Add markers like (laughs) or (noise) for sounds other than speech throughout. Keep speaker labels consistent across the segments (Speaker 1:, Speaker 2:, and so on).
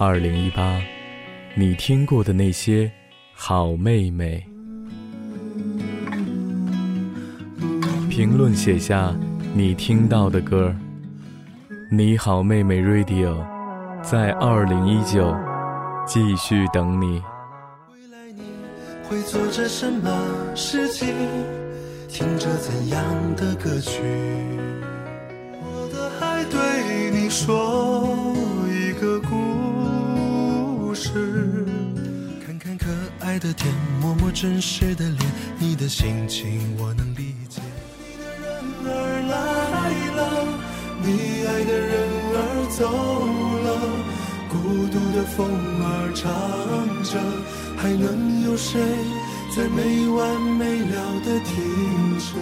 Speaker 1: 二零一八，你听过的那些好妹妹，评论写下你听到的歌。你好，妹妹 Radio，在二零一九继续等你。
Speaker 2: 未来你会做着什么事情？听着怎样的歌曲？我的爱对你说爱的天，摸摸真实的脸，你的心情我能理解。你的人儿来了，你爱的人儿走了，孤独的风儿唱着，还能有谁在没完没了的听着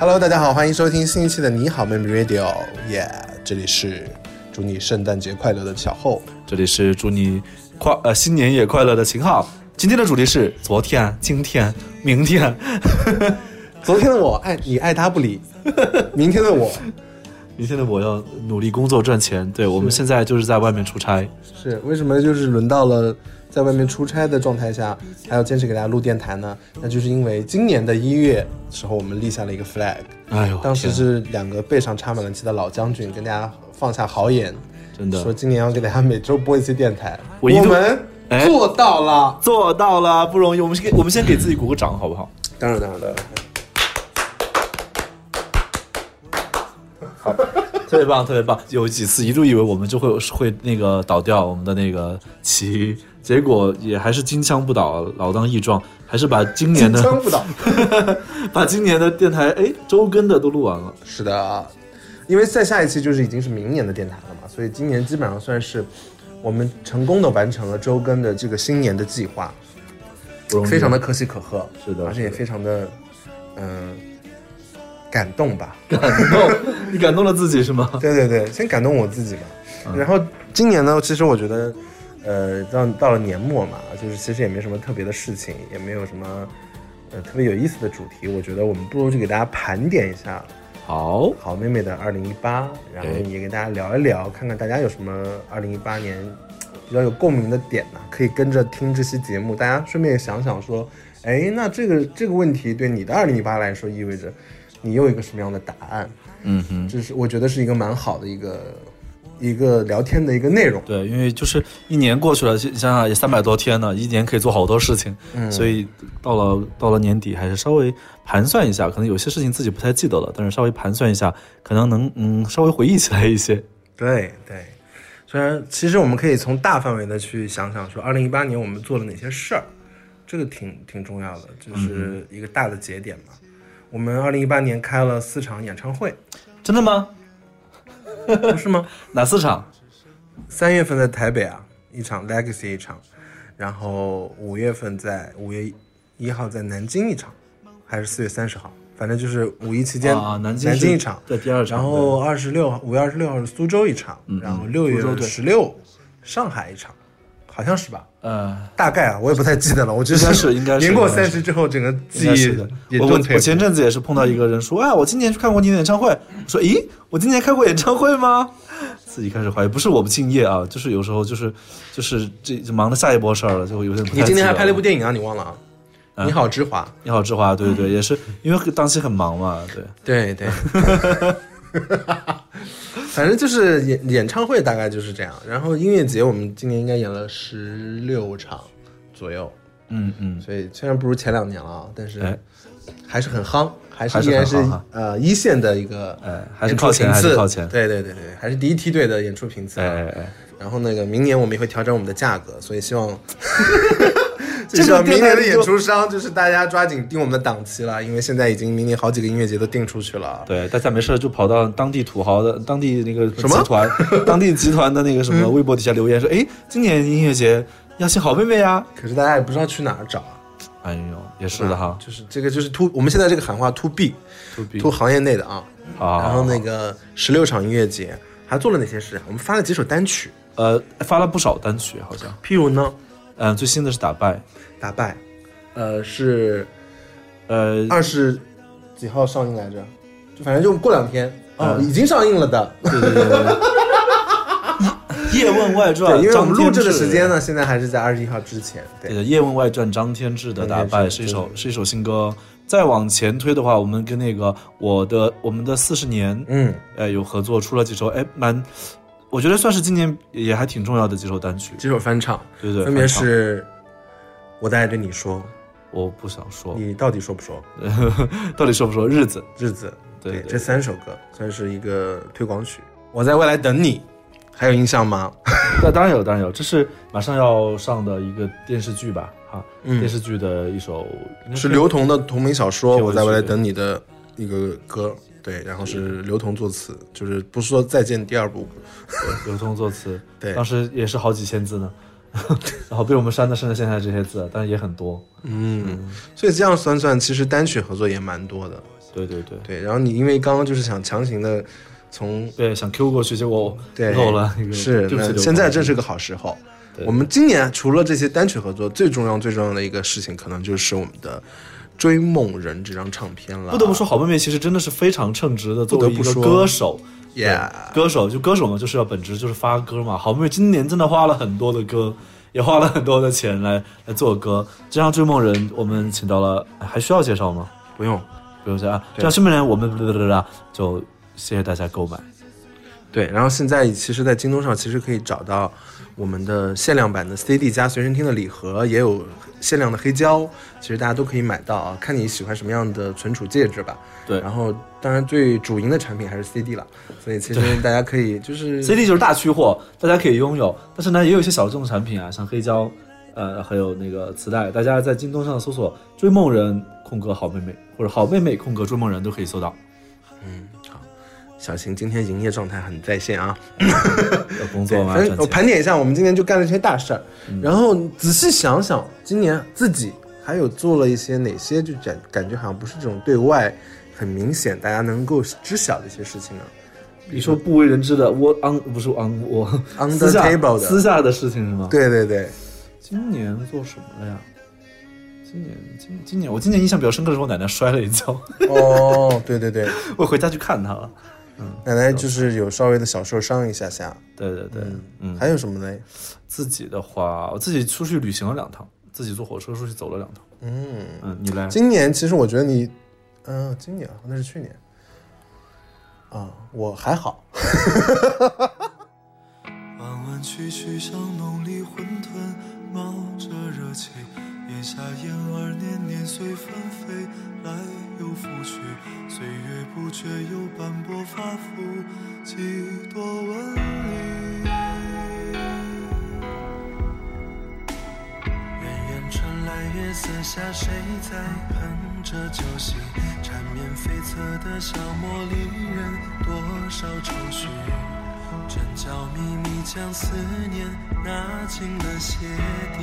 Speaker 3: ？Hello，大家好，欢迎收听新一期的你好妹妹 Radio，耶、这里是祝你圣诞节快乐的小后。
Speaker 4: 这里是祝你快呃新年也快乐的秦昊。今天的主题是昨天、今天、明天。(laughs)
Speaker 3: 昨天的我爱你爱答不理，明天的我
Speaker 4: 明天的我要努力工作赚钱。对我们现在就是在外面出差，
Speaker 3: 是为什么就是轮到了在外面出差的状态下，还要坚持给大家录电台呢？那就是因为今年的一月时候，我们立下了一个 flag，
Speaker 4: 哎呦，
Speaker 3: 当时是两个背上插满了旗的老将军跟大家放下豪言，
Speaker 4: 真的
Speaker 3: 说今年要给大家每周播一期电台，
Speaker 4: 我
Speaker 3: 们
Speaker 4: 哎
Speaker 3: 做到了。
Speaker 4: 做到了，不容易。我们先给我们先给自己鼓个掌，好不好？
Speaker 3: 当然，当然，当然。(laughs)
Speaker 4: 特别棒，特别棒。有几次一度以为我们就会会那个倒掉我们的那个旗，结果也还是金枪不倒，老当益壮，还是把今年的
Speaker 3: 金枪不倒。(laughs)
Speaker 4: 把今年的电台哎周更的都录完了。
Speaker 3: 是的，因为再下一期就是已经是明年的电台了嘛，所以今年基本上算是我们成功的完成了周更的这个新年的计划，非常的可喜可贺，
Speaker 4: 是的
Speaker 3: 而且也非常的嗯、感动吧。
Speaker 4: 感动，(laughs) 你感动了自己是吗？
Speaker 3: 对对对，先感动我自己吧。然后今年呢，其实我觉得，呃，到到了年末嘛，就是其实也没什么特别的事情，也没有什么呃特别有意思的主题。我觉得我们不如就给大家盘点一下
Speaker 4: 好，
Speaker 3: 好妹妹的二零一八，然后也跟大家聊一聊，看看大家有什么二零一八年比较有共鸣的点呢、可以跟着听这期节目，大家顺便想想说，哎，那这个这个问题对你的二零一八来说意味着你有一个什么样的答案？
Speaker 4: 嗯哼，
Speaker 3: 这是我觉得是一个蛮好的一个一个聊天的一个内容。
Speaker 4: 对，因为就是一年过去了，想想想也三百多天呢，一年可以做好多事情，嗯所以到了到了年底，还是稍微盘算一下，可能有些事情自己不太记得了，但是稍微盘算一下，可能能嗯稍微回忆起来一些。
Speaker 3: 对对，虽然其实我们可以从大范围的去想想，说二零一八年我们做了哪些事儿，这个挺挺重要的，就是一个大的节点嘛。我们二零一八年开了四场演唱会，
Speaker 4: 真的吗？(laughs)
Speaker 3: 不是吗？(laughs)
Speaker 4: 哪四场？
Speaker 3: 三月份在台北啊，一场 Legacy 一场，然后五月份在五月一号在南京一场，还是四月三十号，反正就是五一期间
Speaker 4: 啊南京
Speaker 3: 南京一场，
Speaker 4: 在第二场
Speaker 3: 然后二十六五月二十六号是苏州一场，然后六月十六上海一场，好像是吧？
Speaker 4: 呃，
Speaker 3: 大概啊，我也不太记得了。我就
Speaker 4: 应该是应该是 (laughs)
Speaker 3: 年过三十之后，整个
Speaker 4: 应
Speaker 3: 记忆
Speaker 4: 的。我我。前阵子也是碰到一个人说，哎，我今年去看过你的演唱会。我说，咦，我今年开过演唱会吗？自己开始怀疑，不是我不敬业啊，就是有时候就是就是这就忙着下一波事儿了，就会有点不太
Speaker 3: 你今年还拍了一部电影啊？你忘了啊？你好，之华。
Speaker 4: 你好，之华，对对对，也是因为当期很忙嘛，对，
Speaker 3: 对对。(laughs) 反正就是演演唱会大概就是这样，然后音乐节我们今年应该演了十六场左右，
Speaker 4: 嗯嗯，
Speaker 3: 所以虽然不如前两年了啊，但是
Speaker 4: 哎。
Speaker 3: 还是很夯，还是依然是呃一线的一个
Speaker 4: 哎还是靠前还是靠前
Speaker 3: 对对对对，还是第一梯队的演出频次啊。
Speaker 4: 哎哎哎，
Speaker 3: 然后那个明年我们也会调整我们的价格，所以希望，(laughs)
Speaker 4: 这个
Speaker 3: 明年的演出商就是大家抓紧定我们的档期了，因为现在已经明年好几个音乐节都定出去了。
Speaker 4: 对，大家没事就跑到当地土豪的当地那个
Speaker 3: 什么
Speaker 4: 集团，当地集团的那个什么 (laughs) 微博底下留言说，哎，今年音乐节要请好妹妹呀。
Speaker 3: 可是大家也不知道去哪儿找啊。
Speaker 4: 哎呦，也是的哈，
Speaker 3: 就是这个就是 to 我们现在这个喊话 to B
Speaker 4: to B
Speaker 3: to 行业内的啊。
Speaker 4: 好，
Speaker 3: 然后那个十六场音乐节还做了哪些事？我们发了几首单曲，
Speaker 4: 呃发了不少单曲，好像，
Speaker 3: 譬如呢，
Speaker 4: 嗯，最新的是打败，
Speaker 3: 打败，呃是
Speaker 4: 呃，
Speaker 3: 二十几号上映来着？就反正就过两天哦，
Speaker 4: 嗯
Speaker 3: 已经上映了的。
Speaker 4: 对对对对。叶问外传，(laughs)
Speaker 3: 对，因为我们录制的时间呢，现在还是在二十一号之前。对，
Speaker 4: 叶问外传》张天志的打败是一首是一首新歌。再往前推的话，我们跟那个我的我们的四十年，
Speaker 3: 嗯，
Speaker 4: 呃，有合作，出了几首，哎，蛮，我觉得算是今年也还挺重要的几首单曲。
Speaker 3: 几首翻唱，
Speaker 4: 对对，
Speaker 3: 分别是我在爱对你说，
Speaker 4: 我不想说，
Speaker 3: 你到底说不说？(laughs)
Speaker 4: 到底说不说日子？
Speaker 3: 日子，
Speaker 4: 对对
Speaker 3: 这三首歌算是一个推广曲。我在未来等你，还有印象吗？(laughs)
Speaker 4: 那当然有，当然有，这是马上要上的一个电视剧吧？哈，
Speaker 3: 嗯
Speaker 4: 电视剧的一首
Speaker 3: 是刘同的同名小说《我在未来等你》的一个歌，对，然后是刘同作词，就是不是说再见第二部，
Speaker 4: 刘同作词，(laughs)
Speaker 3: 对
Speaker 4: 当时也是好几千字呢，(laughs) 然后被我们删的剩下现在这些字，但是也很多。
Speaker 3: 嗯，所以这样算算，其实单曲合作也蛮多的，
Speaker 4: 对对对
Speaker 3: 对。然后你因为刚刚就是想强行的从
Speaker 4: 对，想 Q 过去，结果
Speaker 3: 对
Speaker 4: 漏了。
Speaker 3: 是，现在
Speaker 4: 同
Speaker 3: 正是个好时候。我们今年除了这些单曲合作，最重要最重要的一个事情，可能就是我们的《追梦人》这张唱片了。
Speaker 4: 不得不说，好妹妹其实真的是非常称职的，作为一个歌手。
Speaker 3: ，Yeah，
Speaker 4: 歌手就歌手嘛，就是要本职就是发歌嘛。好妹妹今年真的花了很多的歌，也花了很多的钱来来做歌。这张《追梦人》，我们请到了，哎还需要介绍吗？
Speaker 3: 不用。
Speaker 4: 不用介绍啊。这张《追梦人》，我们就谢谢大家购买。
Speaker 3: 对，然后现在其实，在京东上其实可以找到我们的限量版的 CD 加随身听的礼盒，也有限量的黑胶，其实大家都可以买到啊，看你喜欢什么样的存储介质吧。
Speaker 4: 对
Speaker 3: 然后当然最主营的产品还是 CD 了，所以其实大家可以就是。(laughs)
Speaker 4: CD 就是大区货，大家可以拥有。但是呢，也有一些小众产品啊，像黑胶，呃，还有那个磁带，大家在京东上搜索“追梦人”空格好妹妹，或者“好妹妹”空格追梦人都可以搜到。
Speaker 3: 嗯，好，小新今天营业状态很在线啊。(coughs)
Speaker 4: 要工作吗？
Speaker 3: 反正我。盘点一下，我们今年就干了这些大事儿，然后仔细想想，今年自己还有做了一些哪些，就感感觉好像不是这种对外很明显大家能够知晓的一些事情啊。
Speaker 4: 你说不为人知的，我 on 不是 on 我
Speaker 3: Under
Speaker 4: 私下
Speaker 3: table 的
Speaker 4: 私下的事情是吗？。
Speaker 3: 对对对，
Speaker 4: 今年做什么了呀？今年今今年我今年印象比较深刻的是我奶奶摔了一跤，
Speaker 3: 哦，对对对，(laughs)
Speaker 4: 我回家去看她了。
Speaker 3: 奶奶就是有稍微的小受伤一下下。
Speaker 4: 对对对，嗯，
Speaker 3: 还有什么呢？
Speaker 4: 自己的话，我自己出去旅行了两趟，自己坐火车出去走了两趟。
Speaker 3: 嗯，
Speaker 4: 嗯，你来。
Speaker 3: 今年其实我觉得你，嗯、今年啊，那是去年。啊，我还好。(laughs)
Speaker 2: 弯弯曲曲像浓里混沌，冒着热气。檐下燕儿年年随纷飞，来又复去。岁月不觉又斑驳发肤，几多纹理。远远传来月色下谁在哼着旧戏？缠绵悱恻的小茉莉人，多少愁绪。针脚密密将思念纳进了鞋底。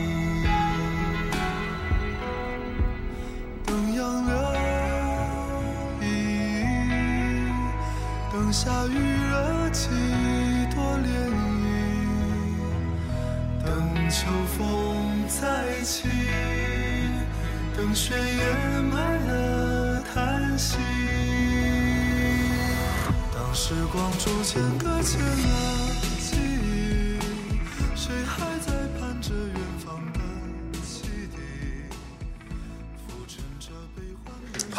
Speaker 2: 等下雨惹几多涟漪，等秋风再起，等雪掩埋了叹息。当时光逐渐搁浅了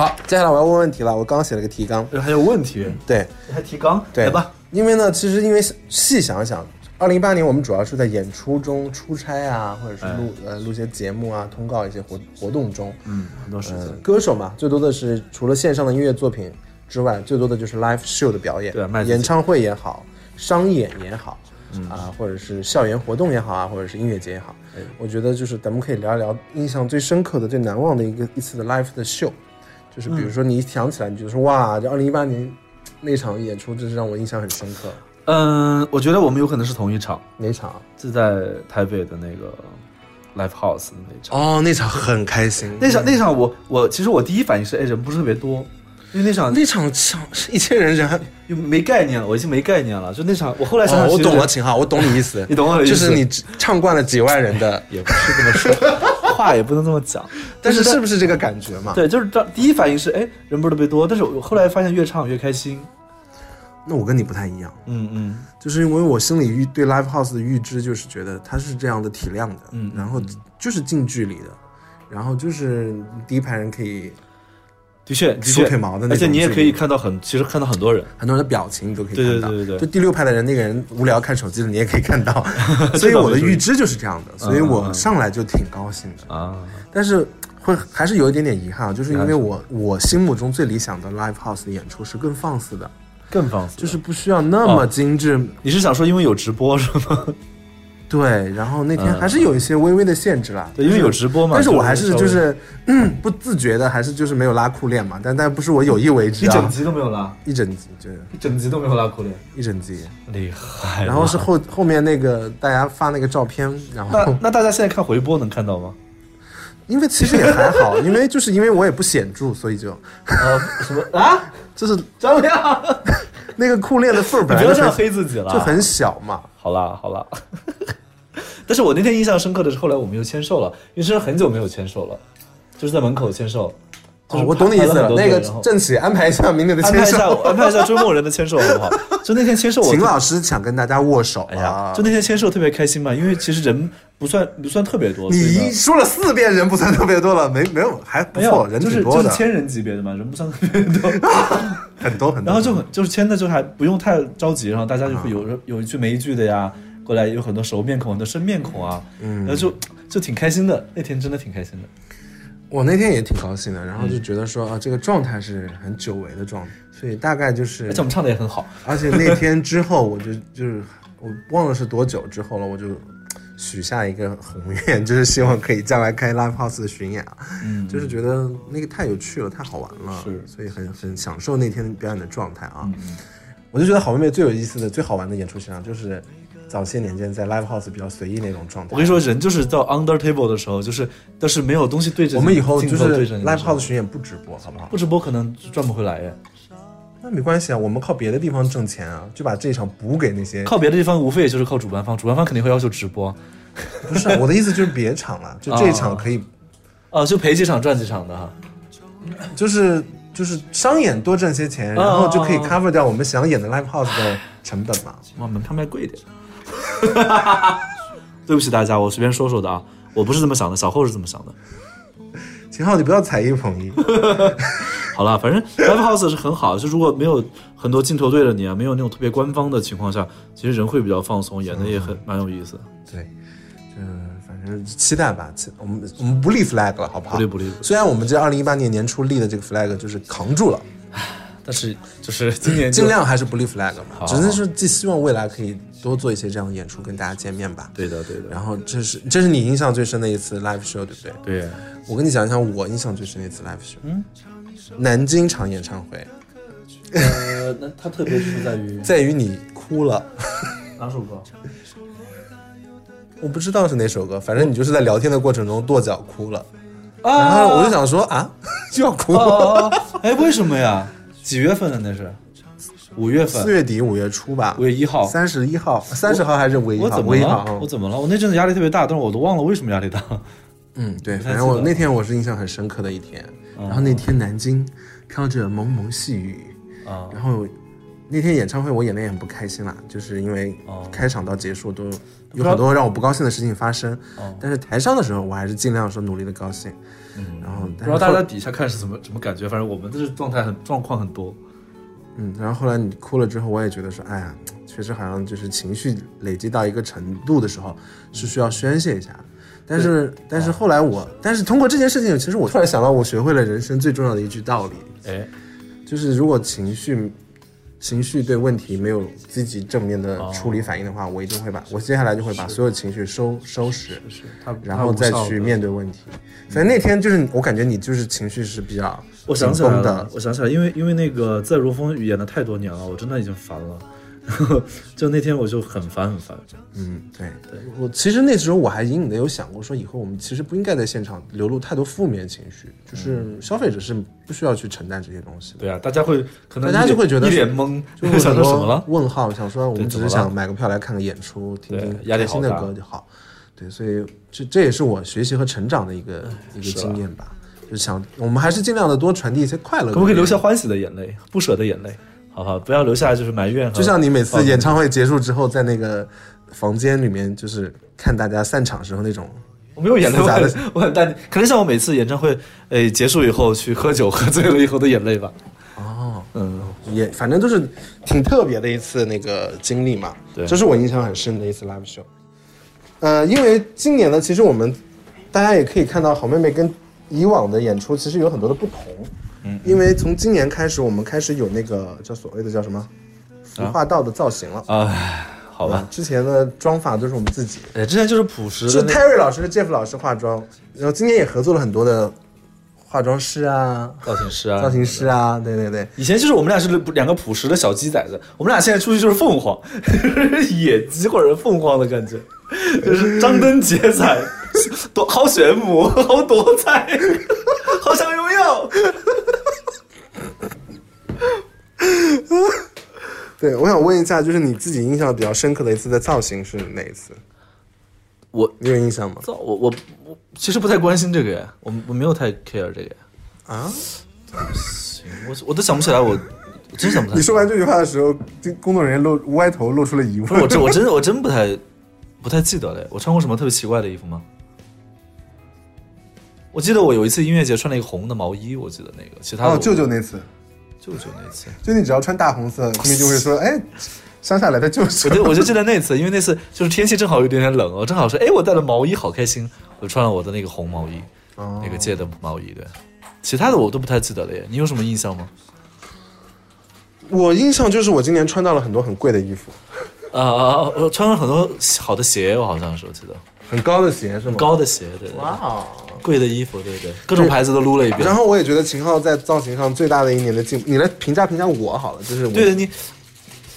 Speaker 3: 好，接下来我要问问题了。我刚刚写了个提纲，
Speaker 4: 呃还有问题，
Speaker 3: 对。
Speaker 4: 还提纲，
Speaker 3: 对。
Speaker 4: 来吧。
Speaker 3: 因为呢，其实因为细想想，二零一八年我们主要是在演出中出差啊，或者是录、呃录一些节目啊，通告一些活活动中。
Speaker 4: 嗯，很多时
Speaker 3: 嗯、
Speaker 4: 间。
Speaker 3: 歌手嘛，最多的是除了线上的音乐作品之外，最多的就是 live show 的表演，
Speaker 4: 对
Speaker 3: 演唱会也好，商演也好，啊，或者是校园活动也好啊，或者是音乐节也好，
Speaker 4: 哎。
Speaker 3: 我觉得就是咱们可以聊一聊印象最深刻的、最难忘的一个一次的 live 的秀，就是比如说你一想起来，你就说哇，这二零一八年那场演出真是让我印象很深刻。
Speaker 4: 嗯，我觉得我们有可能是同一场，
Speaker 3: 哪场啊？
Speaker 4: 是在台北的那个 Live House 的那场。
Speaker 3: 哦，那场很开心，
Speaker 4: 那场那场我我其实我第一反应是，哎，人不是特别多，因为那场
Speaker 3: 那场场是一千人人还 (laughs)
Speaker 4: 又没概念了，我已经没概念了。就那场，我后来想想、
Speaker 3: 哦，我懂了，秦昊，我懂你意思，(laughs)
Speaker 4: 你懂我的意思
Speaker 3: 就是你唱惯了几万人的，
Speaker 4: 也不是这么说，(laughs) 话也不能这么讲。(laughs)
Speaker 3: 但是是不是这个感觉嘛？
Speaker 4: 对，就是这第一反应是，哎，人不是特别多，但是我后来发现越唱越开心。
Speaker 3: 那我跟你不太一样，
Speaker 4: 嗯嗯
Speaker 3: 就是因为我心里预对 live house 的预知就是觉得它是这样的体量的，
Speaker 4: 嗯
Speaker 3: 然后就是近距离的，然后就是第一排人可以
Speaker 4: 的确的
Speaker 3: 梳
Speaker 4: 确
Speaker 3: 腿毛的那种
Speaker 4: 而且你也可以看到很，其实看到很多人。
Speaker 3: 很多人的表情你都可以看到。
Speaker 4: 对对对对
Speaker 3: 就第六排的人，那个人无聊看手机的，你也可以看到。(laughs) 所以我的预知就是这样的，所以
Speaker 4: 嗯
Speaker 3: 我
Speaker 4: 嗯
Speaker 3: 上来就挺高兴的。
Speaker 4: 啊，
Speaker 3: 但是会还是有一点点遗憾啊，就是因为我我心目中最理想的 live house 的演出是更放肆的，
Speaker 4: 更放肆。
Speaker 3: 就是不需要那么
Speaker 4: 哦
Speaker 3: 精致。
Speaker 4: 你是想说因为有直播是吗？
Speaker 3: 对，然后那天
Speaker 4: 嗯
Speaker 3: 还是有一些微微的限制啦。
Speaker 4: 对，因为有直播嘛。
Speaker 3: 但是我还是就是嗯不自觉的，还是就是没有拉裤链嘛，但但不是我有意为之啊，
Speaker 4: 一整集都没有拉，
Speaker 3: 一整集就是
Speaker 4: 一整集都没有拉裤链，
Speaker 3: 一整集，
Speaker 4: 厉害。
Speaker 3: 然后是后后面那个大家发那个照片，然后
Speaker 4: 那大家现在看回播能看到吗？
Speaker 3: 因为其实也还好，(laughs) 因为就是因为我也不显著，所以就
Speaker 4: 呃，什么啊？(laughs)
Speaker 3: 就是
Speaker 4: 张亮，(laughs)
Speaker 3: 那个裤链的缝儿本来就很
Speaker 4: 黑自己了，
Speaker 3: 就很小嘛，
Speaker 4: 好啦好啦。但是我那天印象深刻的是，后来我们又签售了，因为是很久没有签售了，就是在门口签售。就是
Speaker 3: 哦我懂你意思了。那个郑启安排一下明年的签售，
Speaker 4: 安排一下追梦人的签售好不好？(laughs) 就那天签售我，
Speaker 3: 秦老师想跟大家握手
Speaker 4: 哎呀
Speaker 3: 啊，！
Speaker 4: 就那天签售特别开心嘛，因为其实人不算不算特别多，
Speaker 3: 你说了四遍人不算特别多了，没没有还不错，人
Speaker 4: 就是
Speaker 3: 挺多的，
Speaker 4: 就是千人级别的嘛，人不算特别多。(laughs)
Speaker 3: 很多很多。
Speaker 4: 然后就很就是签的就还不用太着急，然后大家就会有
Speaker 3: 啊
Speaker 4: 有一句没一句的呀，过来有很多熟面孔、很多生面孔啊，
Speaker 3: 嗯。
Speaker 4: 然后就就挺开心的，那天真的挺开心的。
Speaker 3: 我那天也挺高兴的，然后
Speaker 4: 嗯
Speaker 3: 就觉得说啊，这个状态是很久违的状态，所以大概就是
Speaker 4: 而且我们唱的也很好，
Speaker 3: 而且那天之后，我就就是我忘了是多久之后了，我就许下一个宏愿，就是希望可以将来开 live house 的巡演啊，
Speaker 4: 嗯，
Speaker 3: 就是觉得那个太有趣了，太好玩了，
Speaker 4: 是。
Speaker 3: 所以很很享受那天表演的状态啊。
Speaker 4: 嗯
Speaker 3: 我就觉得好妹妹最有意思的、最好玩的演出现场就是早些年间在 live house 比较随意那种状态。
Speaker 4: 我跟你说，人就是到 under table 的时候，就是都是没有东西对着，
Speaker 3: 我们以后就是
Speaker 4: 对着你的
Speaker 3: live
Speaker 4: 时候
Speaker 3: house 巡演不直播，好不好？
Speaker 4: 不直播可能赚不回来耶。
Speaker 3: 那没关系啊，我们靠别的地方挣钱啊，就把这一场补给那些。
Speaker 4: 靠别的地方无非也就是靠主办方，主办方肯定会要求直播，
Speaker 3: 不是 (laughs) 我的意思，就是别场了，就这一场可以
Speaker 4: 哦，就赔几场赚几场的哈。
Speaker 3: 就是就是商演多挣些钱，然后就可以 cover 掉我们想演的 live house 的成本嘛。
Speaker 4: 哇，门票卖贵一点。(laughs) 对不起大家，我随便说说的啊，我不是这么想的，小后是这么想的。
Speaker 3: 秦昊，你不要踩一捧一。(laughs)
Speaker 4: 好了，反正 live house 是很好，就如果没有很多镜头对着你啊，没有那种特别官方的情况下，其实人会比较放松，演的也很蛮有意思的。
Speaker 3: 对，嗯，反正期待吧。期我们我们不立 flag 了，好不好？
Speaker 4: 不立不立
Speaker 3: 虽然我们这二零一八年年初立的这个 flag 就是扛住了，
Speaker 4: 但是就是今年
Speaker 3: 尽量还是不立 flag 嘛。
Speaker 4: 好
Speaker 3: 只是说寄希望未来可以多做一些这样的演出，跟大家见面吧。
Speaker 4: 对的对的，
Speaker 3: 然后这是这是你印象最深的一次 live show，对不对？
Speaker 4: 对，
Speaker 3: 我跟你讲一讲我印象最深的一次 live show，嗯，南京场演唱会，
Speaker 4: 呃，那它特别就是在于 (laughs)
Speaker 3: 在于你哭了。(laughs)
Speaker 4: 哪首歌？
Speaker 3: 我不知道是哪首歌，反正你就是在聊天的过程中跺脚哭了，然
Speaker 4: 啊
Speaker 3: 后我就想说啊，(laughs) 就要哭。
Speaker 4: 哦哦哦，哎，为什么呀？几月份的那是？五月份
Speaker 3: 四，月底五月初吧，
Speaker 4: 五月一号。
Speaker 3: 三十一号，三十号还是五月一号？
Speaker 4: 我怎么了？我怎么了？我那阵子压力特别大，但是我都忘了为什么压力大。
Speaker 3: 嗯，对，反正我那天我是印象很深刻的一天。然后那天南京飘着蒙蒙细雨，
Speaker 4: 啊
Speaker 3: 然后那天演唱会我演的也很不开心啦，就是因为
Speaker 4: 哦
Speaker 3: 开场到结束都有很多让我不高兴的事情发生。
Speaker 4: 哦
Speaker 3: 但是台上的时候我还是尽量说努力的高兴。嗯然后
Speaker 4: 不知道大家底下看是怎么怎么感觉，反正我们这是状态很状况很多。
Speaker 3: 嗯，然后后来你哭了之后，我也觉得说，哎呀，确实好像就是情绪累积到一个程度的时候，是需要宣泄一下。但是，但是后来我，但是通过这件事情，其实我突然想到，我学会了人生最重要的一句道理，
Speaker 4: 哎，
Speaker 3: 就是如果情绪，情绪对问题没有积极正面的处理反应的话，我一定会把我接下来就会把所有情绪收收拾，然后再去面对问题。反正那天就是我感觉你就是情绪是比较
Speaker 4: 我想起来了我想起来，因为因为那个在如风演了太多年了，我真的已经烦了。(laughs) 就那天我就很烦很烦。
Speaker 3: 嗯，对对，我其实那时候我还隐隐的有想过，说以后我们其实不应该在现场流露太多负面情绪，就是消费者是不需要去承担这些东西的。
Speaker 4: 对啊，大家会可能
Speaker 3: 大家就会觉得
Speaker 4: 一
Speaker 3: 是
Speaker 4: 脸懵，
Speaker 3: 就会
Speaker 4: 想说什么了？
Speaker 3: 问号，想说我们只是想买个票来看个演出，听听
Speaker 4: 对压力
Speaker 3: 开心的歌就好。对，所以这这也是我学习和成长的一个一个经验吧。就是想，我们还是尽量的多传递一些快乐。
Speaker 4: 可不可以留下？欢喜的眼泪，不舍的眼泪？好好，不要留下来就是埋怨和。
Speaker 3: 就像你每次演唱会结束之后，在那个房间里面，就是看大家散场时候那种，
Speaker 4: 我没有眼泪，我很淡定，可能像我每次演唱会，诶结束以后去喝酒，喝醉了以后的眼泪吧。
Speaker 3: 哦，
Speaker 4: 嗯，
Speaker 3: 也反正都是挺特别的一次那个经历嘛。
Speaker 4: 对
Speaker 3: 这是我印象很深的一次 live show。呃，因为今年呢，其实我们大家也可以看到，好妹妹跟以往的演出其实有很多的不同。嗯，因为从今年开始，我们开始有那个叫所谓的叫什么服化道的造型了。
Speaker 4: 哎，好吧，
Speaker 3: 之前的妆法都是我们自己，
Speaker 4: 哎，之前就是朴实
Speaker 3: 是
Speaker 4: 的那
Speaker 3: Terry 老师、Jeff 老师化妆，然后今年也合作了很多的化妆师啊、
Speaker 4: 造型师啊，
Speaker 3: 造型师啊，对对对。
Speaker 4: 以前就是我们俩是两个朴实的小鸡崽子，我们俩现在出去就是凤凰，(laughs) 野鸡或者凤凰的感觉，就是张灯结彩，(laughs) 多好炫目，(laughs) 好多彩，好想拥有。
Speaker 3: 对，我想问一下，就是你自己印象比较深刻的一次的造型是哪一次？
Speaker 4: 我
Speaker 3: 你有印象吗？
Speaker 4: 造我我我其实不太关心这个耶，我我没有太 care 这个耶。
Speaker 3: 啊？
Speaker 4: 行，我我都想不起来，我我真想不起来。
Speaker 3: 你说完这句话的时候，这工作人员露歪头露出了疑问。
Speaker 4: 我真我真我真不太不太记得了，我穿过什么特别奇怪的衣服吗？我记得我有一次音乐节穿了一个红的毛衣，我记得那个，其他的
Speaker 3: 哦，
Speaker 4: 我
Speaker 3: 舅舅那次，
Speaker 4: 舅舅那次，
Speaker 3: 就你只要穿大红色，后面就会说，哎，乡下来的舅舅
Speaker 4: 我。就我就记得那次，因为那次就是天气正好有点点冷哦，正好说哎我带了毛衣，好开心，我穿了我的那个红毛衣，
Speaker 3: 哦
Speaker 4: 那个借的毛衣，对，其他的我都不太记得了耶，你有什么印象吗？
Speaker 3: 我印象就是我今年穿到了很多很贵的衣服，
Speaker 4: 啊啊，啊我穿了很多好的鞋，我好像是我记得
Speaker 3: 很高的鞋是吗？
Speaker 4: 高的鞋，对对，
Speaker 3: 哇哦！
Speaker 4: 贵的衣服，对对，各种牌子都撸了一遍
Speaker 3: 然。后我也觉得秦昊在造型上最大的一年的进步，你来评价评价我好了，就是我
Speaker 4: 对的，你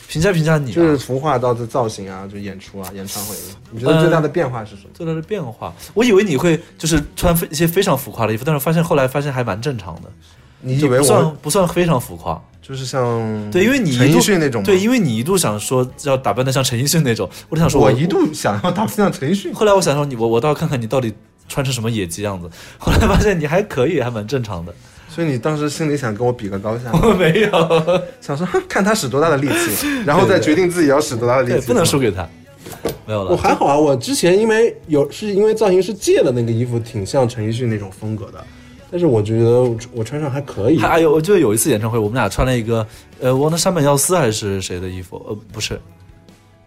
Speaker 4: 评价评价你、啊，
Speaker 3: 就是服化到的造型啊，就演出啊，演唱会，你觉得最大的变化是什么？
Speaker 4: 最大的变化。我以为你会就是穿非一些非常浮夸的衣服，但是发现后来发现还蛮正常的，
Speaker 3: 你以为
Speaker 4: 就不算
Speaker 3: 我
Speaker 4: 不算非常浮夸。
Speaker 3: 就是像
Speaker 4: 对，因为你
Speaker 3: 陈
Speaker 4: 一度
Speaker 3: 奕迅那种，
Speaker 4: 对，因为你一度想说要打扮的像陈奕迅那种，我就想说
Speaker 3: 我一度想要打扮像陈奕迅，
Speaker 4: 后来我想说你我我倒要看看你到底穿成什么野鸡样子。(laughs) 后来发现你还可以，还蛮正常的。
Speaker 3: 所以你当时心里想跟我比个高下，(laughs)
Speaker 4: 我没有，(laughs)
Speaker 3: 想说看他使多大的力气，然后再决定自己要使多大的力
Speaker 4: 对，
Speaker 3: 气，
Speaker 4: 不能输给他。没有了我，
Speaker 3: 还好啊，我之前因为有是因为造型师借的那个衣服挺像陈奕迅那种风格的，但是我觉得我我穿上还可以。
Speaker 4: 还还有，我记得有一次演唱会，我们俩穿了一个呃，忘了山本耀司还是谁的衣服，呃，不是，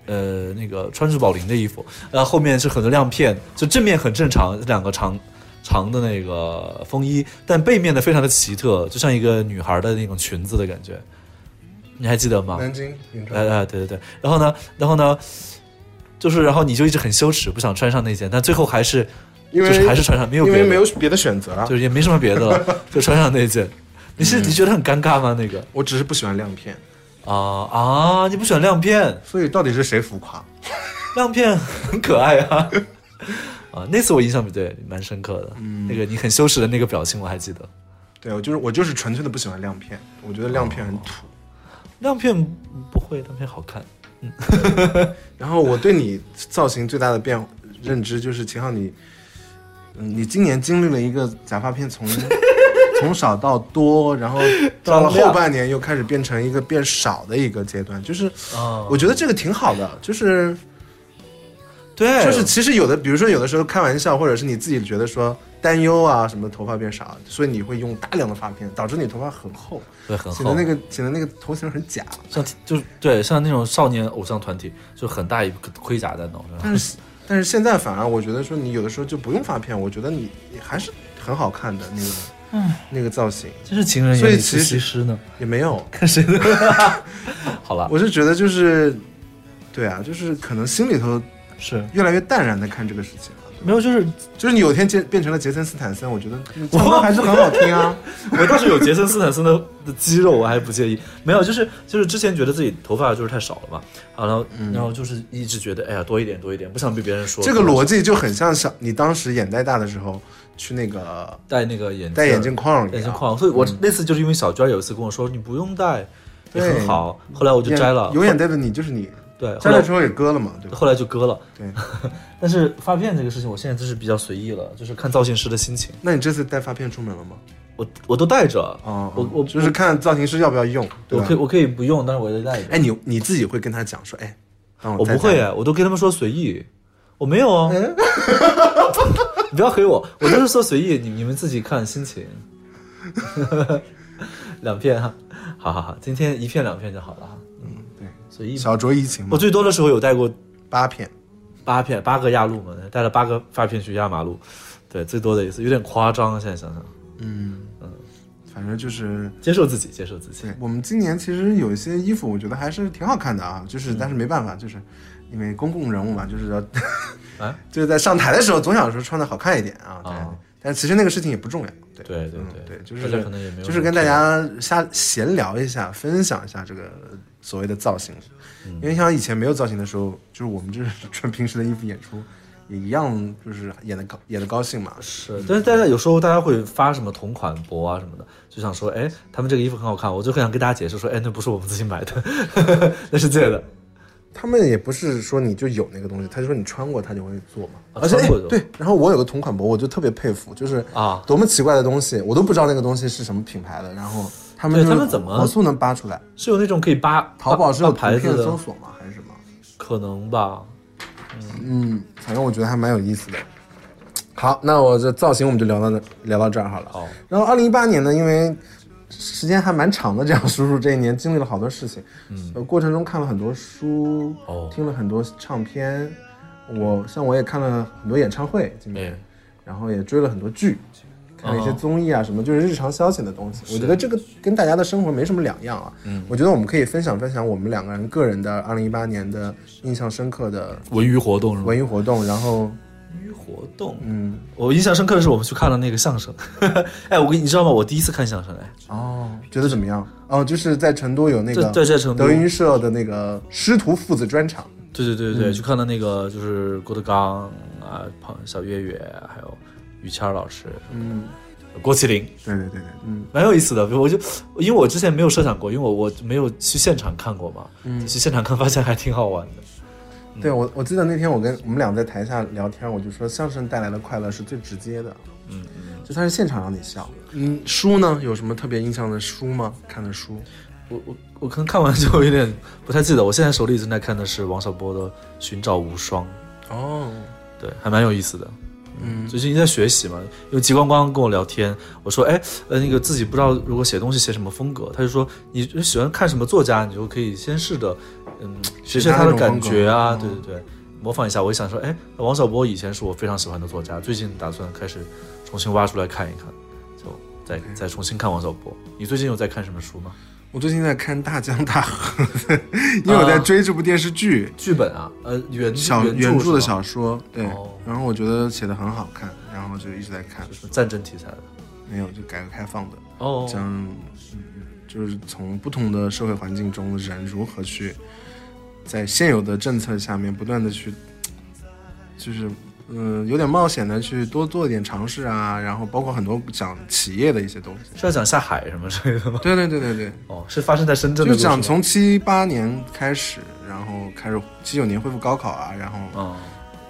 Speaker 4: 呃，那个川久保玲的衣服，然后后面是很多亮片，就正面很正常，两个长长的那个风衣，但背面的非常的奇特，就像一个女孩的那种裙子的感觉，你还记得吗？
Speaker 3: 南京演唱会，
Speaker 4: 哎哎，对对对，然后呢，然后呢，就是然后你就一直很羞耻，不想穿上那件，但最后还是
Speaker 3: 因为
Speaker 4: 就是还是穿上，没有
Speaker 3: 因
Speaker 4: 别的
Speaker 3: 为没有别的选择啊，
Speaker 4: 就是也没什么别的了，(laughs) 就穿上那件。你是你觉得很尴尬吗？那个
Speaker 3: 我只是不喜欢亮片，
Speaker 4: 啊啊！你不喜欢亮片，
Speaker 3: 所以到底是谁浮夸？(laughs)
Speaker 4: 亮片很可爱啊。啊，那次我印象对蛮深刻的，那个你很羞耻的那个表情我还记得。
Speaker 3: 对我就是我就是纯粹的不喜欢亮片，我觉得亮片很土。
Speaker 4: 亮片不会，亮片好看。
Speaker 3: 嗯 (laughs) 然后我对你造型最大的变认知就是秦昊你，嗯，你今年经历了一个假发片从从少到多，然后 (laughs) 到了后半年又开始变成一个变少的一个阶段，就是
Speaker 4: 啊。
Speaker 3: 我觉得这个挺好的，就是
Speaker 4: 对，
Speaker 3: 就是其实有的，比如说有的时候开玩笑，或者是你自己觉得说担忧啊什么头发变少，所以你会用大量的发片，导致你头发很厚，
Speaker 4: 对很厚。
Speaker 3: 显得，那个显得那个头型很假。
Speaker 4: 像就是对像那种少年偶像团体，就很大一个盔甲在脑上。
Speaker 3: 但是但是现在反而我觉得说你有的时候就不用发片，我觉得你你还是很好看的那个，那个造型
Speaker 4: 这是情人
Speaker 3: 所以
Speaker 4: 眼里出
Speaker 3: 其实
Speaker 4: 西施呢。
Speaker 3: 也没有，
Speaker 4: 看谁的？(laughs) 好了，
Speaker 3: 我是觉得就是，对啊，就是可能心里头
Speaker 4: 是
Speaker 3: 越来越淡然的看这个事情了。
Speaker 4: 没有，就是
Speaker 3: 就是你有一天变变成了杰森斯坦森，我觉得你 (laughs) 唱歌还是很好听啊。
Speaker 4: 我倒是有杰森斯坦森的的肌肉，我还不介意。没有，就是就是之前觉得自己头发就是太少了嘛，然后、然后就是一直觉得哎呀多一点多一点，不想被别人说
Speaker 3: 这个逻辑就很像小你当时眼袋大的时候去那个
Speaker 4: 戴那个眼镜
Speaker 3: 戴眼镜框
Speaker 4: 眼镜框，所以我那次就是因为小娟有一次跟我说你不用戴，也很好，后来我就摘了。
Speaker 3: 有眼袋的你就是你，
Speaker 4: 对，
Speaker 3: 摘了之后也割了嘛，对吧？
Speaker 4: 后来就割了。
Speaker 3: 对，(laughs)
Speaker 4: 但是发片这个事情，我现在就是比较随意了，就是看造型师的心情。
Speaker 3: 那你这次带发片出门了吗？
Speaker 4: 我我都带着，
Speaker 3: 啊，
Speaker 4: 我我
Speaker 3: 就是看造型师要不要用，对
Speaker 4: 我可以？我可以不用，但是我得带着。
Speaker 3: 哎，你你自己会跟他讲说，哎，
Speaker 4: 我不会哎，我都跟他们说随意，我没有哦。(laughs) 你不要黑我，我就是说随意，你你们自己看心情。(laughs) 两片哈，好好好，今天一片两片就好了哈，嗯
Speaker 3: 对，
Speaker 4: 随意。
Speaker 3: 小酌怡情嘛，
Speaker 4: 我最多的时候有带过
Speaker 3: 八片，
Speaker 4: 八片，八个压路嘛，带了八个发片去压马路，对，最多的一次，有点夸张。现在想想，
Speaker 3: 嗯嗯，反正就是。
Speaker 4: 接受自己，接受自己
Speaker 3: 对。我们今年其实有一些衣服，我觉得还是挺好看的啊，就是但是没办法，就是因为公共人物嘛，就是要，
Speaker 4: 啊？
Speaker 3: 就是在上台的时候总想说穿的好看一点啊，对。
Speaker 4: 啊
Speaker 3: 但其实那个事情也不重要，对嗯
Speaker 4: 对对对。
Speaker 3: 对，就是
Speaker 4: 可能也没有
Speaker 3: 就是跟大家瞎闲聊一下，分享一下这个所谓的造型，
Speaker 4: 嗯。
Speaker 3: 因为像以前没有造型的时候，就是我们就是穿平时的衣服演出，也一样就是演的高演的高兴嘛，
Speaker 4: 是，但是大家有时候大家会发什么同款博啊什么的，就想说，哎，他们这个衣服很好看，我就很想跟大家解释说，哎，那不是我们自己买的，(laughs) 那是借的。
Speaker 3: 他们也不是说你就有那个东西，他就说你穿过他就会做嘛。
Speaker 4: 啊
Speaker 3: 而且、对，然后我有个同款博，我就特别佩服，就是
Speaker 4: 啊
Speaker 3: 多么奇怪的东西，我都不知道那个东西是什么品牌的，然后他们
Speaker 4: 他们怎么
Speaker 3: 火速能扒出来？
Speaker 4: 是有那种可以扒
Speaker 3: 淘宝是有
Speaker 4: 牌子
Speaker 3: 图片搜，索吗？还是什么？
Speaker 4: 可能吧。
Speaker 3: 嗯，反正我觉得还蛮有意思的。好，那我这造型我们就聊到这聊到这儿好了。
Speaker 4: 好，
Speaker 3: 然后二零一八年呢，因为时间还蛮长的，这样叔叔这一年经历了好多事情，嗯，呃，过程中看了很多书，
Speaker 4: 哦。
Speaker 3: 听了很多唱片，我像我也看了很多演唱会，今年，
Speaker 4: 哎
Speaker 3: 然后也追了很多剧，看了一些
Speaker 4: 哦
Speaker 3: 综艺啊什么，就是日常消遣的东西。我觉得这个跟大家的生活没什么两样啊。
Speaker 4: 嗯，
Speaker 3: 我觉得我们可以分享分享我们两个人个人的二零一八年的印象深刻的
Speaker 4: 文娱活动？
Speaker 3: 文娱活动，然后
Speaker 4: 文娱活动，
Speaker 3: 嗯，
Speaker 4: 我印象深刻的是我们去看了那个相声。(laughs) 哎，我跟你知道吗？我第一次看相声，哎，
Speaker 3: 哦，觉得怎么样？哦，就是在成都有那个
Speaker 4: 对在在成都
Speaker 3: 德云社的那个师徒父子专场。
Speaker 4: 对对对对，去看了那个就是郭德纲啊、庞小岳岳，还有于谦老师、
Speaker 3: 嗯，
Speaker 4: 郭麒麟，
Speaker 3: 对对对对，嗯
Speaker 4: 蛮有意思的。我就因为我之前没有设想过，因为我我没有去现场看过嘛，
Speaker 3: 嗯，
Speaker 4: 去现场看发现还挺好玩的。
Speaker 3: 对我我记得那天我跟我们俩在台下聊天，我就说相声带来的快乐是最直接的，
Speaker 4: 嗯嗯，
Speaker 3: 就它是现场让你笑。嗯，书呢有什么特别印象的书吗？看的书？
Speaker 4: 我我我可能看完之后有点不太记得。我现在手里正在看的是王小波的《寻找无双》，
Speaker 3: 哦，
Speaker 4: 对，还蛮有意思的。
Speaker 3: 嗯
Speaker 4: 最近在学习嘛，因为吉光光跟我聊天，我说，哎，呃，那个自己不知道如果写东西写什么风格，他就说你喜欢看什么作家，你就可以先试着，嗯，学学他的感觉啊，对对对，模仿一下。我就想说，哎，王小波以前是我非常喜欢的作家，最近打算开始重新挖出来看一看，就再再重新看王小波。你最近有在看什么书吗？
Speaker 3: 我最近在看《大江大河》，(laughs) 因为我在追这部电视剧。
Speaker 4: 剧本啊，呃，原
Speaker 3: 小
Speaker 4: 原
Speaker 3: 原著的小说，对，
Speaker 4: 哦。
Speaker 3: 然后我觉得写的很好看，然后就一直在看，
Speaker 4: 就是战争题材的。
Speaker 3: 没有就改革开放的，
Speaker 4: 哦，
Speaker 3: 讲、嗯就是从不同的社会环境中，人如何去在现有的政策下面不断的去，就是嗯、有点冒险的去多做一点尝试啊，然后包括很多讲企业的一些东西。
Speaker 4: 是要讲下海什么之类的吗？
Speaker 3: 对对对对对，
Speaker 4: 哦，是发生在深圳
Speaker 3: 就讲从七八年开始，然后开始七九年恢复高考啊，然后
Speaker 4: 嗯。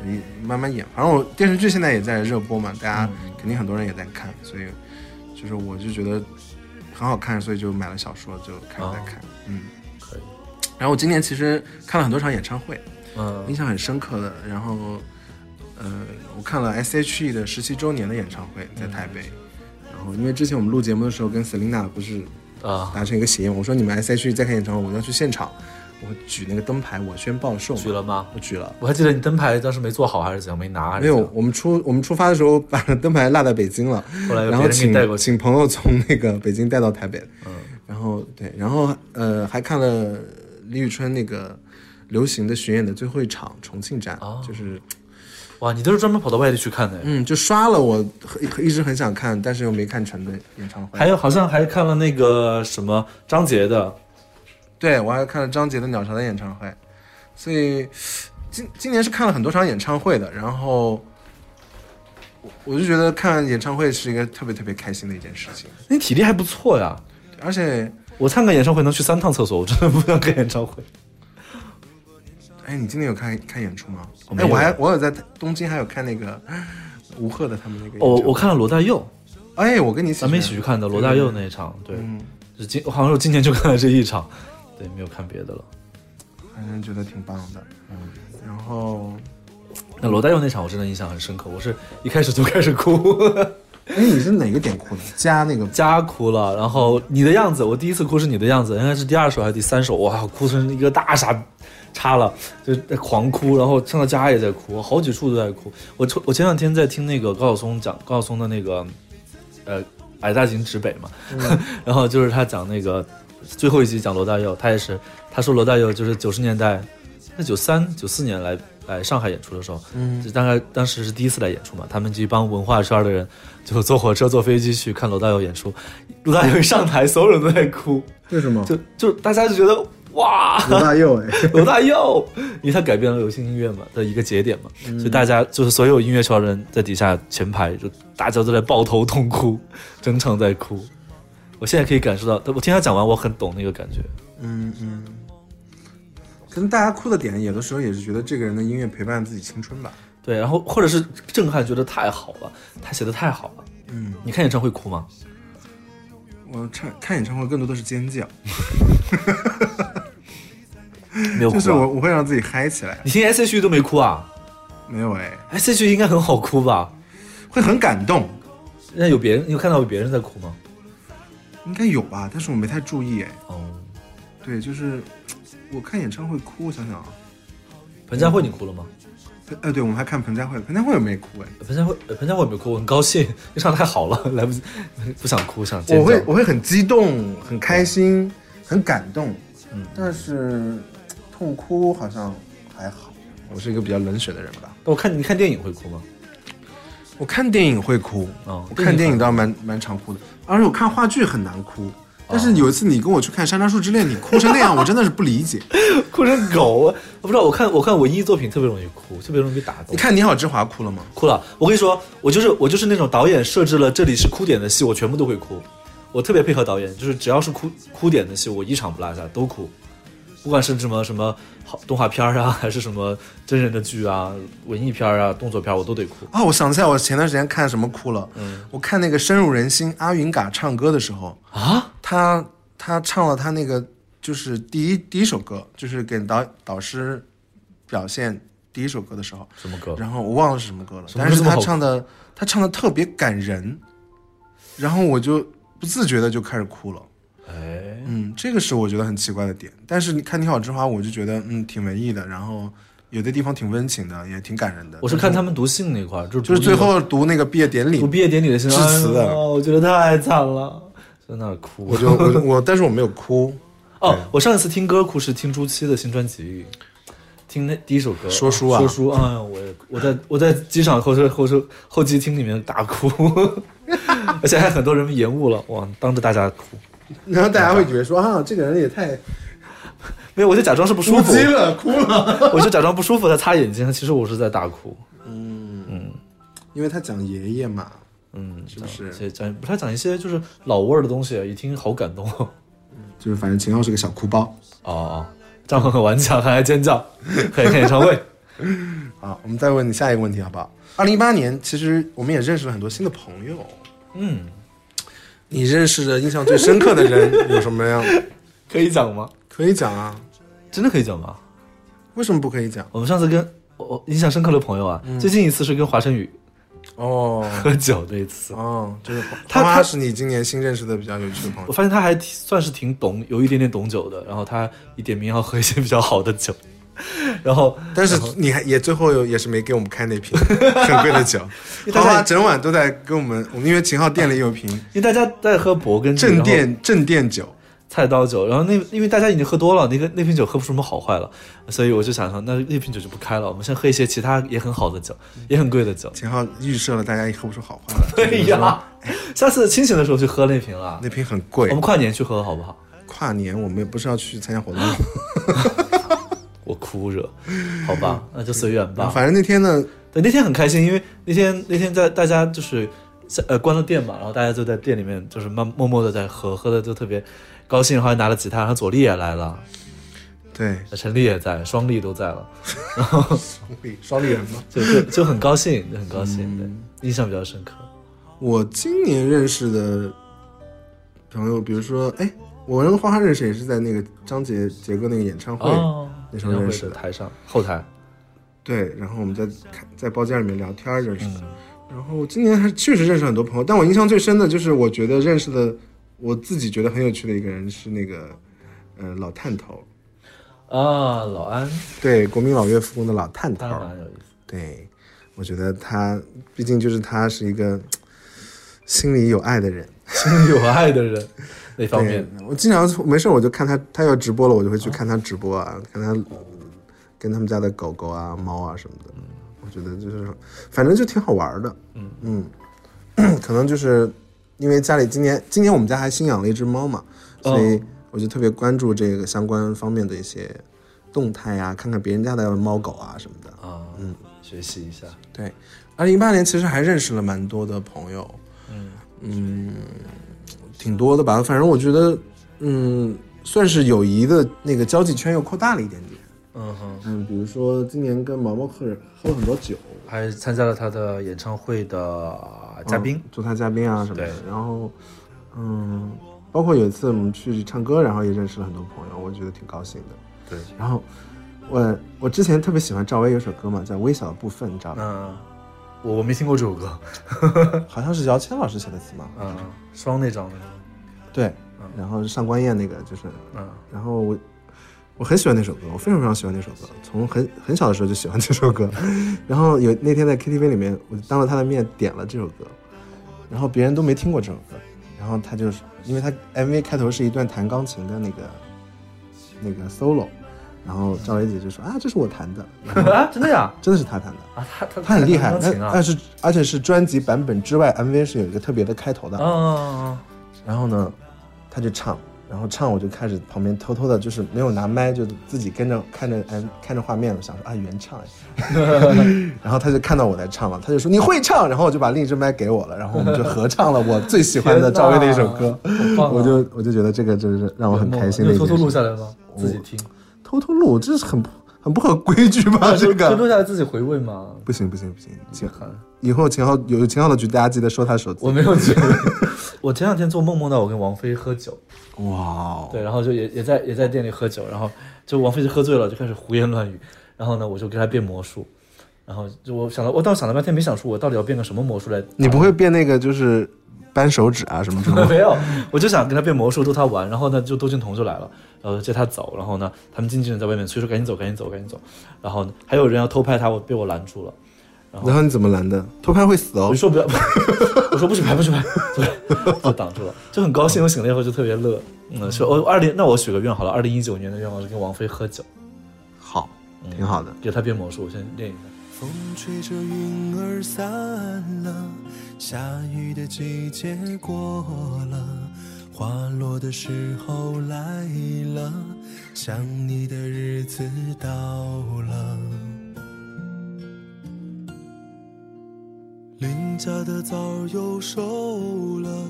Speaker 3: 你慢慢演。反正我电视剧现在也在热播嘛，大家
Speaker 4: 嗯
Speaker 3: 肯定很多人也在看，所以就是我就觉得很好看，所以就买了小说就开始在看。嗯。然后我今年其实看了很多场演唱会，
Speaker 4: 嗯
Speaker 3: 印象很深刻的。然后呃，我看了 S.H.E 的十七周年的演唱会在台北。然后因为之前我们录节目的时候跟 Selina 不是
Speaker 4: 啊，
Speaker 3: 达成一个协议，我说你们 S.H.E 在看演唱会，我要去现场，我举那个灯牌，我宣报售
Speaker 4: 举了吗？
Speaker 3: 我举了。
Speaker 4: 我还记得你灯牌当时没做好还是怎样，没拿还是
Speaker 3: 没有，我们出我们出发的时候把灯牌落在北京了，
Speaker 4: 后来
Speaker 3: 然后请。请朋友从那个北京带到台北，
Speaker 4: 嗯，
Speaker 3: 然后对，然后呃还看了李宇春那个流行的巡演的最后一场重庆站，
Speaker 4: 哦
Speaker 3: 就是
Speaker 4: 哇，你都是专门跑到外地去看的。
Speaker 3: 嗯就刷了我很一直很想看但是又没看成的演唱会，
Speaker 4: 还有好像还看了那个什么张杰的，
Speaker 3: 对我还看了张杰的鸟巢的演唱会，所以今今年是看了很多场演唱会的，然后。我我就觉得看演唱会是一个特别特别开心的一件事情，
Speaker 4: 你体力还不错呀。
Speaker 3: 而且
Speaker 4: 我看个演唱会能去三趟厕所，我真的不想看演唱会。
Speaker 3: 哎，你今天有看看演出吗？哎，
Speaker 4: 我
Speaker 3: 还我有在东京还有看那个吴赫的他们那个。
Speaker 4: 我我看了罗大佑，
Speaker 3: 哎，我跟你一起
Speaker 4: 咱们一起去看的罗大佑那一场，对，是今好像我今年就看了这一场，对，没有看别的了。
Speaker 3: 反正觉得挺棒的。嗯，然后
Speaker 4: 那罗大佑那场我真的印象很深刻，我是一开始就开始哭，
Speaker 3: 哎，你是哪个点哭的？家那个
Speaker 4: 家哭了，然后你的样子，我第一次哭是你的样子，应该是第二首还是第三首，哇，哭成一个大傻叉了，就狂哭，然后唱到家也在哭，好几处都在哭。我我前两天在听那个高晓松讲高晓松的那个，呃，矮大紧指北嘛，(laughs) 然后就是他讲那个最后一集讲罗大佑，他也是他说罗大佑就是九十年代，那九三九四年来来上海演出的时候，嗯，就大概当时是第一次来演出嘛，他们这一帮文化圈的人就坐火车坐飞机去看罗大佑演出，罗大佑一上台，所有人都在哭，
Speaker 3: 为什么？
Speaker 4: 就就大家就觉得哇，
Speaker 3: 罗大佑哎，
Speaker 4: 罗大佑，因为他改变了流行音乐嘛的一个节点嘛，所以大家就是所有音乐圈的人在底下前排，就大家都在抱头痛哭，整场在哭。我现在可以感受到，我听他讲完，我很懂那个感觉。
Speaker 3: 嗯嗯。可能大家哭的点，有的时候也是觉得这个人的音乐陪伴自己青春吧。
Speaker 4: 对，然后或者是震撼，觉得太好了，他写的太好了。
Speaker 3: 嗯，
Speaker 4: 你看演唱会哭吗？
Speaker 3: 我唱看演唱会更多的是尖叫，
Speaker 4: 没有 (laughs) 哭、啊，
Speaker 3: 就是我我会让自己嗨起来。
Speaker 4: 你听 S H E 都没哭啊
Speaker 3: 没有哎
Speaker 4: ，？S H E 应该很好哭吧？
Speaker 3: 会很感动，
Speaker 4: 那有别人，你有看到有别人在哭吗？
Speaker 3: 应该有吧，但是我没太注意哎。
Speaker 4: 哦，
Speaker 3: 对，就是我看演唱会哭，我想想啊，
Speaker 4: 彭佳慧你哭了吗？
Speaker 3: 呃，对，我们还看彭佳慧，彭佳慧有没哭哎？
Speaker 4: 彭佳慧，呃彭佳慧没哭，我很高兴，你唱得太好了，(laughs) 来不及，不想哭，想。
Speaker 3: 我会我会很激动，很开心，很感动，嗯，但是痛哭好像还好。我是一个比较冷血的人吧。
Speaker 4: 我看你看电影会哭吗？
Speaker 3: 我看电影会哭，
Speaker 4: 哦
Speaker 3: 我看电影倒蛮蛮常哭的，而且我看话剧很难哭。但是有一次你跟我去看《山楂树之恋》，你哭成那样，我真的是不理解。(laughs)
Speaker 4: 哭成狗，我不知道。我看我看文艺作品特别容易哭，特别容易被打动。
Speaker 3: 你看《你好，之华》哭了吗？
Speaker 4: 哭了，我跟你说，我就是我就是那种导演设置了这里是哭点的戏，我全部都会哭。我特别配合导演，就是只要是哭哭点的戏，我一场不落下都哭。不管是什么什么好动画片啊，还是什么真人的剧啊、文艺片啊、动作片，我都得哭。
Speaker 3: 啊，我想起来，我前段时间看什么哭了？嗯，我看那个深入人心阿云嘎唱歌的时候，
Speaker 4: 啊，
Speaker 3: 他他唱了他那个就是第一第一首歌，就是给导导师表现第一首歌的时候，
Speaker 4: 什么歌？
Speaker 3: 然后我忘了是什么歌了，但是他唱的他唱的特别感人，然后我就不自觉的就开始哭了。
Speaker 4: 哎，
Speaker 3: 嗯，这个是我觉得很奇怪的点。但是你看《你好，之华》，我就觉得嗯挺文艺的，然后有的地方挺温情的，也挺感人的。
Speaker 4: 我是看他们读信那块儿，就是
Speaker 3: 就是最后读那个毕业典礼
Speaker 4: 读，毕业典礼的信，
Speaker 3: 致辞的
Speaker 4: 哎我觉得太惨了，在那儿哭。
Speaker 3: 我就我我，但是我没有哭。
Speaker 4: 哦，我上一次听歌哭是听朱七的新专辑，听那第一首歌
Speaker 3: 说书啊
Speaker 4: 说书，哎呀，我也我在我在机场候车候车候机厅里面大哭，(laughs) 而且还很多人延误了，哇，当着大家哭，(laughs)
Speaker 3: 然后大家会觉得说啊，这个人也太 (laughs)
Speaker 4: 没有，我就假装是不舒服，
Speaker 3: 了，哭了。(laughs)
Speaker 4: 我就假装不舒服，他擦眼睛，其实我是在大哭，嗯嗯
Speaker 3: 因为他讲爷爷嘛，
Speaker 4: 嗯，
Speaker 3: 是不是
Speaker 4: 讲他讲一些就是老味儿的东西，一听好感动哦。
Speaker 3: 就是反正秦昊是个小哭包。
Speaker 4: 哦哦，张恒很顽强，还爱尖叫，还演唱会。
Speaker 3: 好，我们再问你下一个问题好不好？二零一八年，其实我们也认识了很多新的朋友。
Speaker 4: 嗯，
Speaker 3: 你认识的印象最深刻的人有什么样？(laughs)
Speaker 4: 可以讲吗？
Speaker 3: 可以讲啊，
Speaker 4: 真的可以讲吗？
Speaker 3: 为什么不可以讲？
Speaker 4: 我们上次跟我我印象深刻的朋友啊，最近一次是跟华晨宇
Speaker 3: 哦
Speaker 4: 喝酒那一次，
Speaker 3: 哦，就是
Speaker 4: 他他
Speaker 3: 是你今年新认识的比较有趣的朋友。
Speaker 4: 我发现他还挺算是挺懂，有一点点懂酒的。然后他一点名要喝一些比较好的酒，(laughs) 然后 (laughs)
Speaker 3: 但是你还也最后有也是没给我们开那瓶很贵的酒，(laughs) 花
Speaker 4: 为大家
Speaker 3: 花整晚都在跟我们，我们因为秦昊店里有瓶
Speaker 4: 因为大家在喝勃艮第
Speaker 3: 镇店镇店酒，
Speaker 4: 菜刀酒，然后那因为大家已经喝多了，那个那瓶酒喝不出什么好坏了，所以我就想说，那那瓶酒就不开了，我们先喝一些其他也很好的酒，也很贵的酒。
Speaker 3: 秦昊预设了大家也喝不出好坏来。
Speaker 4: 对呀，下次清醒的时候去喝那瓶了
Speaker 3: 那。瓶很贵
Speaker 4: 我们。跨年去喝好不好？
Speaker 3: 跨年我们也不是要去参加活动吗，
Speaker 4: 我哭着，好吧，(laughs) 那就随缘吧。
Speaker 3: 反正那天呢，
Speaker 4: 对，那天很开心，因为那天那天在大家就是在呃关了店嘛，然后大家就在店里面就是慢默默的在喝，喝的就特别高兴，然后还拿了吉他，然后左立也来了，
Speaker 3: 对，
Speaker 4: 陈立也在，双立都在了，然后
Speaker 3: 双立双立人嘛？(laughs)
Speaker 4: 就就就很高兴，就很高兴，
Speaker 3: 嗯。
Speaker 4: 对，印象比较深刻。
Speaker 3: 我今年认识的朋友，比如说，哎，我跟花花认识也是在那个张杰杰哥那个演唱会，
Speaker 4: 哦，
Speaker 3: 那时候认识的
Speaker 4: 的台上后台，
Speaker 3: 对，然后我们在看在包间里面聊天认识的。
Speaker 4: 嗯
Speaker 3: 然后今年还确实认识很多朋友，但我印象最深的就是我觉得认识的，我自己觉得很有趣的一个人是那个，呃，老探头，
Speaker 4: 啊，老安，
Speaker 3: 对，国民老岳父公的老探头
Speaker 4: 他，蛮有意思。
Speaker 3: 对，我觉得他毕竟就是他是一个心里有爱的人。
Speaker 4: 心里有爱的人那方面，
Speaker 3: 我经常没事我就看他，他要直播了，我就会去看他直播啊，看他跟他们家的狗狗啊、猫啊什么的。我觉得就是，反正就挺好玩的。
Speaker 4: 嗯。
Speaker 3: 嗯，(clears throat) 可能就是因为家里今年今年我们家还新养了一只猫嘛，所以我就特别关注这个相关方面的一些动态呀、看看别人家的猫狗啊什么的。
Speaker 4: 啊，嗯，学习一下，
Speaker 3: 对，二零一八年其实还认识了蛮多的朋友，
Speaker 4: 嗯
Speaker 3: 嗯，挺多的吧。反正我觉得，嗯，算是友谊的那个交际圈又扩大了一点点。
Speaker 4: 嗯哼，
Speaker 3: 嗯，比如说今年跟毛毛喝喝了很多酒，
Speaker 4: 还参加了他的演唱会的嘉宾
Speaker 3: 嗯，做他嘉宾啊什么的。然后，嗯，包括有一次我们去唱歌，然后也认识了很多朋友，我觉得挺高兴的。
Speaker 4: 对，
Speaker 3: 然后我我之前特别喜欢赵薇有首歌嘛，叫《微小的部分》，你知道吧？
Speaker 4: 嗯，我我没听过这首歌，(laughs)
Speaker 3: 好像是姚谦老师写的词嘛。
Speaker 4: 嗯，双那张那个，
Speaker 3: 对，然后上官燕那个就是，
Speaker 4: 嗯。
Speaker 3: 然后我我很喜欢那首歌，我非常非常喜欢那首歌，从很很小的时候就喜欢这首歌。(laughs) 然后有那天在 KTV 里面，我就当着他的面点了这首歌，然后别人都没听过这首歌，然后他就是因为他 MV 开头是一段弹钢琴的那个那个 solo，然后赵薇姐就说啊这是我弹的，
Speaker 4: 啊，真的呀？(laughs)
Speaker 3: 真的是他弹的。
Speaker 4: 啊，他他
Speaker 3: 他很厉害，
Speaker 4: 钢
Speaker 3: 但但是而且是专辑版本之外，MV 是有一个特别的开头的。
Speaker 4: 嗯，
Speaker 3: 然后呢，他就唱，然后唱我就开始旁边偷偷的，就是没有拿麦，就自己跟着看着嗯看着画面，我想说啊原唱哎，(laughs) 然后他就看到我在唱了，他就说你会唱，然后我就把另一支麦给我了，然后我们就合唱了我最喜欢的赵薇的一首歌，
Speaker 4: 啊。
Speaker 3: 我就我就觉得这个就是让我很开心的
Speaker 4: 偷偷录下来吗？自己听，
Speaker 3: 偷偷录，这是很很不合规矩吧？这
Speaker 4: 就
Speaker 3: 个
Speaker 4: 录下来自己回味吗？
Speaker 3: 不行不行不行，秦
Speaker 4: 昊，
Speaker 3: 以后秦昊有秦昊的局，大家记得收他手机
Speaker 4: 我。没有觉得。(laughs) 我前两天做梦梦到我跟王菲喝酒，
Speaker 3: 哇哦，
Speaker 4: 对，然后就也也在也在店里喝酒，然后就王菲就喝醉了，就开始胡言乱语，然后呢，我就给她变魔术，然后就我想了，我当时想了半天没想出我到底要变个什么魔术来。
Speaker 3: 你不会变那个就是扳手指啊什么之类的？(laughs)
Speaker 4: 没有，我就想跟他变魔术逗他玩，然后呢，就窦靖童就来了，然后接他走，然后呢，他们经纪人在外面催说赶紧走，赶紧走，赶紧走，然后呢还有人要偷拍他，我被我拦住了。
Speaker 3: 然后你怎么拦的？偷拍会死哦
Speaker 4: 我。说不要，(laughs) 我说不许拍，不许拍，对，就 (laughs) 挡住了，就很高兴。我醒了以后就特别乐，嗯，说我二零，那我许个愿好了，二零一九年的愿望是跟王菲喝酒，
Speaker 3: 好，挺好的。
Speaker 4: 给他变魔术，我先练一下。
Speaker 2: 风吹着云儿散了，下雨的季节过了，花落的时候来了，想你的日子到了。邻家的枣又熟了，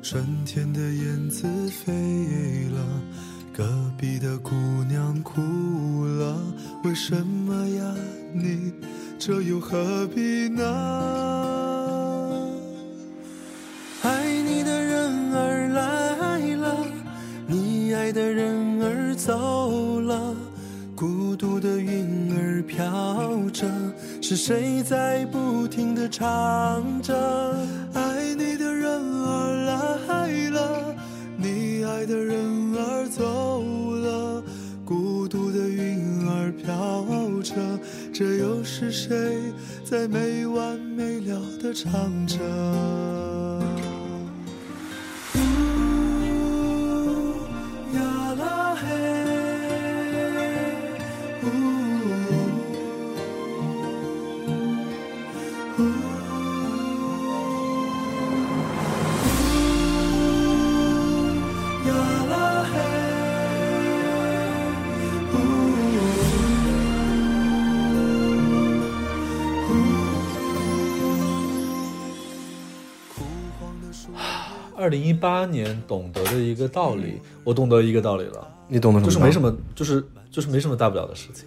Speaker 2: 春天的燕子飞了，隔壁的姑娘哭了，为什么呀？你这又何必呢？爱你的人儿来了，你爱的人儿走了，孤独的云儿飘着，是谁在不停的唱着？爱你的人儿来了，你爱的人儿走了，孤独的云儿飘着，这又是谁在没完没了的唱着？呜呀啦嘿，呜
Speaker 4: 二零一八年懂得的一个道理，我懂得一个道理了，
Speaker 3: 你懂得什么？
Speaker 4: 就是没什。么，就是就是没什么大不了的事情，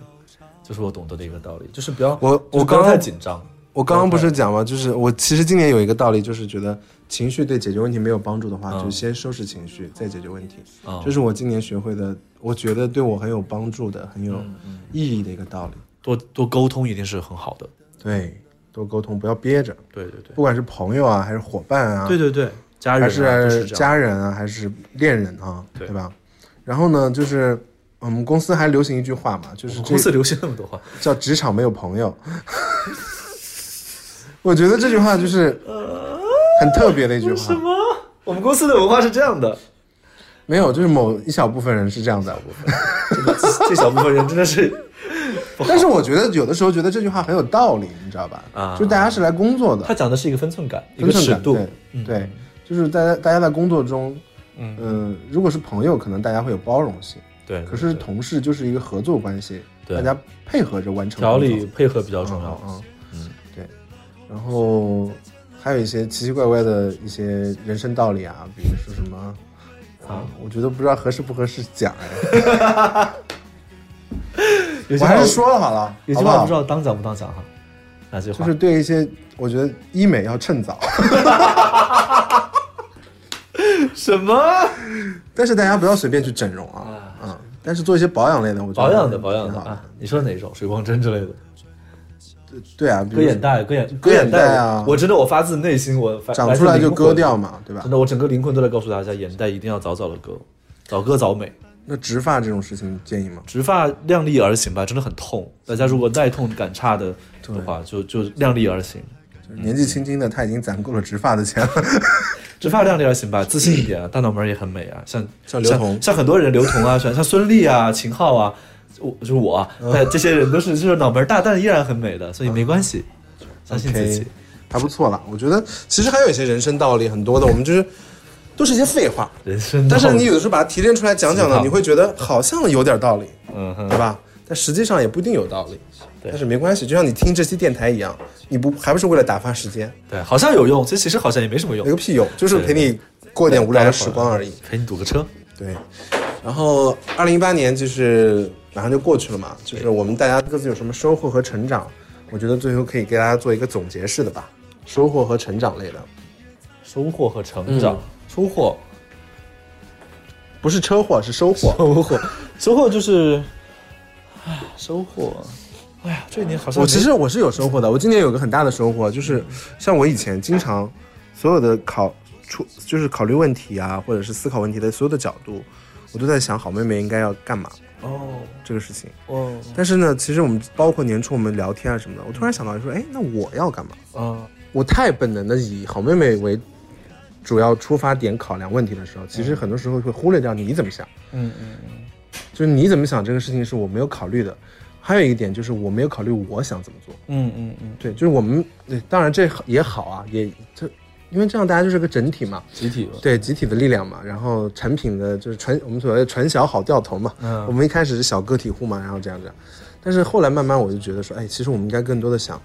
Speaker 4: 就是我懂得的一个道理，就是不要
Speaker 3: 我我刚
Speaker 4: 太紧张。
Speaker 3: 我刚刚不是讲吗？就是我其实今年有一个道理，就是觉得情绪对解决问题没有帮助的话，
Speaker 4: 嗯
Speaker 3: 就先收拾情绪，再解决问题。
Speaker 4: 啊，
Speaker 3: 这是我今年学会的，我觉得对我很有帮助的、很有
Speaker 4: 嗯
Speaker 3: 意义的一个道理。
Speaker 4: 多多沟通一定是很好的。
Speaker 3: 对，多沟通，不要憋着，
Speaker 4: 对对对，
Speaker 3: 不管是朋友啊，还是伙伴啊，
Speaker 4: 对对对，家人
Speaker 3: 还是。家人啊，还是恋人啊，
Speaker 4: 对
Speaker 3: 对吧？然后呢，就是我们公司还流行一句话嘛，就是
Speaker 4: 公司流行那么多话，
Speaker 3: 叫职场没有朋友。(laughs) 我觉得这句话就是很特别的一句话。
Speaker 4: 什么我们公司的文化是这样的，
Speaker 3: 没有，就是某一小部分人是这样的。
Speaker 4: 这小部分人真的是
Speaker 3: 但是我觉得有的时候觉得这句话很有道理，你知道吧？
Speaker 4: 啊
Speaker 3: 就是大家是来工作的，
Speaker 4: 他讲的是一个分寸感，一
Speaker 3: 分寸感
Speaker 4: 个尺度。
Speaker 3: 对对，就是大家大家在工作中，
Speaker 4: 嗯
Speaker 3: 嗯、如果是朋友，可能大家会有包容性。
Speaker 4: 对，
Speaker 3: 可是同事就是一个合作关系，
Speaker 4: 对
Speaker 3: 大家配合着完成
Speaker 4: 调理配合比较重要。
Speaker 3: 嗯，
Speaker 4: 嗯
Speaker 3: 对。然后还有一些奇奇怪怪的一些人生道理啊，比如说什么啊，我觉得不知道合适不合适讲哎，(laughs)
Speaker 4: 有句话
Speaker 3: 我还是说了好了，
Speaker 4: 有句话不知道当讲不当讲哈，哪句话？
Speaker 3: 就是对一些我觉得医美要趁早，(laughs) (laughs)
Speaker 4: 什么
Speaker 3: 但是大家不要随便去整容啊，嗯，但是做一些保养类的，我觉得
Speaker 4: 保养的保养的啊？你说哪种？水光针之类的？
Speaker 3: 对啊，
Speaker 4: 割眼袋，割眼
Speaker 3: 割眼袋啊
Speaker 4: 我真的我发自内心，我
Speaker 3: 长出来就割。掉嘛，对吧
Speaker 4: 真？的，我整个灵魂都在告诉大家，眼袋一定要早早的割，早割早美。
Speaker 3: 那植发这种事情建议吗？
Speaker 4: 植发量力而行吧，真的很痛。大家如果耐痛感差的的话，就就量力而行。
Speaker 3: 年纪轻轻的他已经攒够了植发的钱了，
Speaker 4: 植发量力而行吧，自信一点啊，大脑门也很美啊，像
Speaker 3: 像刘同
Speaker 4: 像很多人刘同啊，像像孙俪啊、秦昊啊，我就是我哎这些人都是就是脑门大，但依然很美的，所以没关系，相信自己。
Speaker 3: 还不错啦。我觉得其实还有一些人生道理很多的，我们就是都是一些废话，
Speaker 4: 人生，
Speaker 3: 但是你有的时候把它提炼出来讲讲呢，你会觉得好像有点道理，
Speaker 4: 嗯哼，
Speaker 3: 对吧？但实际上也不一定有道理。
Speaker 4: 对
Speaker 3: 但是没关系，就像你听这期电台一样，你不还不是为了打发时间？
Speaker 4: 对，好像有用，其实其实好像也没什么用
Speaker 3: 没，个屁用，就是陪你过一点无聊的时光而已。
Speaker 4: 陪你堵个车。
Speaker 3: 对，然后二零一八年就是马上就过去了嘛，就是我们大家各自有什么收获和成长，我觉得最后可以给大家做一个总结式的吧，收获和成长类的，
Speaker 4: 收获和成长，收获，
Speaker 3: 不是车祸是收获。
Speaker 4: 收获，(laughs) 收获就是，唉，收获，哎呀，这一年好像
Speaker 3: 我其实我是有收获的，我今年有个很大的收获，就是像我以前经常所有的考出就是考虑问题啊，或者是思考问题的所有的角度，我都在想好妹妹应该要干嘛
Speaker 4: 哦
Speaker 3: 这个事情。
Speaker 4: 哦
Speaker 3: 但是呢，其实我们包括年初我们聊天啊什么的，我突然想到说，哎，那我要干嘛？
Speaker 4: 啊
Speaker 3: 我太本能的以好妹妹为主要出发点考量问题的时候，其实很多时候会忽略掉你怎么想，
Speaker 4: 嗯嗯嗯，
Speaker 3: 就是你怎么想这个事情是我没有考虑的。还有一点就是我没有考虑我想怎么做。
Speaker 4: 嗯嗯嗯，
Speaker 3: 对，就是我们，对，当然这也好啊，也这，因为这样大家就是个整体嘛，
Speaker 4: 集体，
Speaker 3: 对，集体的力量嘛，然后产品的就是传我们所谓的传小好掉头嘛，
Speaker 4: 嗯。
Speaker 3: 我们一开始是小个体户嘛，然后这样这样，但是后来慢慢我就觉得说，哎，其实我们应该更多的想，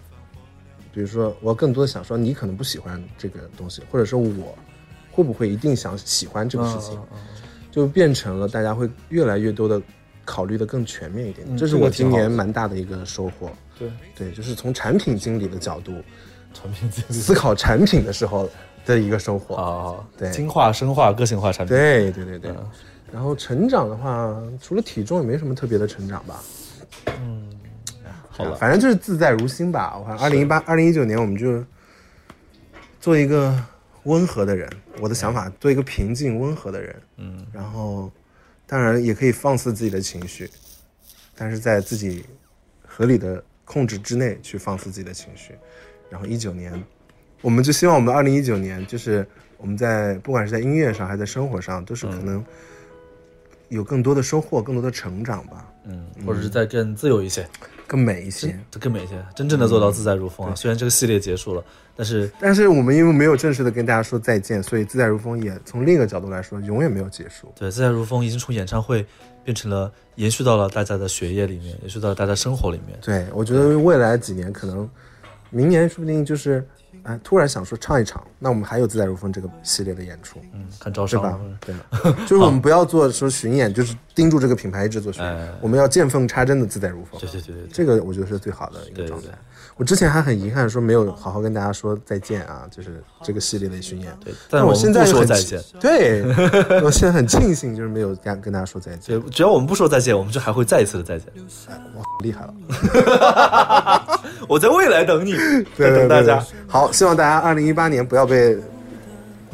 Speaker 3: 比如说我要更多的想说，你可能不喜欢这个东西，或者说我会不会一定想喜欢这个事情，
Speaker 4: 嗯嗯
Speaker 3: 就变成了大家会越来越多的考虑的更全面一点，
Speaker 4: 嗯
Speaker 3: 这是我今年蛮大的一个收获。
Speaker 4: 对，
Speaker 3: 对，就是从产品经理的角度
Speaker 4: 产品经理
Speaker 3: 思考产品的时候的一个收获。
Speaker 4: 啊，
Speaker 3: 对
Speaker 4: 精化、深化、个性化产品，
Speaker 3: 对对对对。
Speaker 4: 嗯
Speaker 3: 然后成长的话，除了体重也没什么特别的成长吧。
Speaker 4: 嗯好了，
Speaker 3: 反正就是自在如心吧。我看二零一八、二零一九年，我们就做一个温和的人。我的想法，做一个平静温和的人。
Speaker 4: 嗯，
Speaker 3: 然后，当然也可以放肆自己的情绪，但是在自己合理的控制之内去放肆自己的情绪。然后一九年，我们就希望我们二零一九年，就是我们在不管是在音乐上还是在生活上，都是可能有更多的收获，更多的成长吧，
Speaker 4: 嗯，或者是再更自由一些，
Speaker 3: 更美一些。
Speaker 4: 更美一些，真正的做到自在如风啊。虽然这个系列结束了，但是
Speaker 3: 但是我们因为没有正式的跟大家说再见，所以自在如风也从另一个角度来说，永远没有结束。
Speaker 4: 对自在如风已经从演唱会变成了延续到了大家的学业里面，延续到了大家生活里面。
Speaker 3: 对，我觉得未来几年可能，明年说不定就是哎，突然想说唱一场，那我们还有自在如风这个系列的演出，
Speaker 4: 嗯，看招
Speaker 3: 是吧？对的，(laughs) 就是我们不要做说巡演，就是盯住这个品牌一直做巡
Speaker 4: 哎
Speaker 3: 演，我们要见缝插针的自在如风
Speaker 4: 对。对对对对，
Speaker 3: 这个我觉得是最好的一个状态
Speaker 4: 对对对。
Speaker 3: 我之前还很遗憾说没有好好跟大家说再见啊，就是这个系列的巡演。
Speaker 4: 对但我们
Speaker 3: 现在
Speaker 4: 不说再见。(laughs)
Speaker 3: 对，我现在很庆幸就是没有跟跟大家说再见，
Speaker 4: 对，只要我们不说再见，我们就还会再一次的再见。
Speaker 3: 哇，厉害了。(laughs)
Speaker 4: 我在未来等你，
Speaker 3: 对
Speaker 4: 等大家
Speaker 3: 对。好，希望大家二零一八年不要被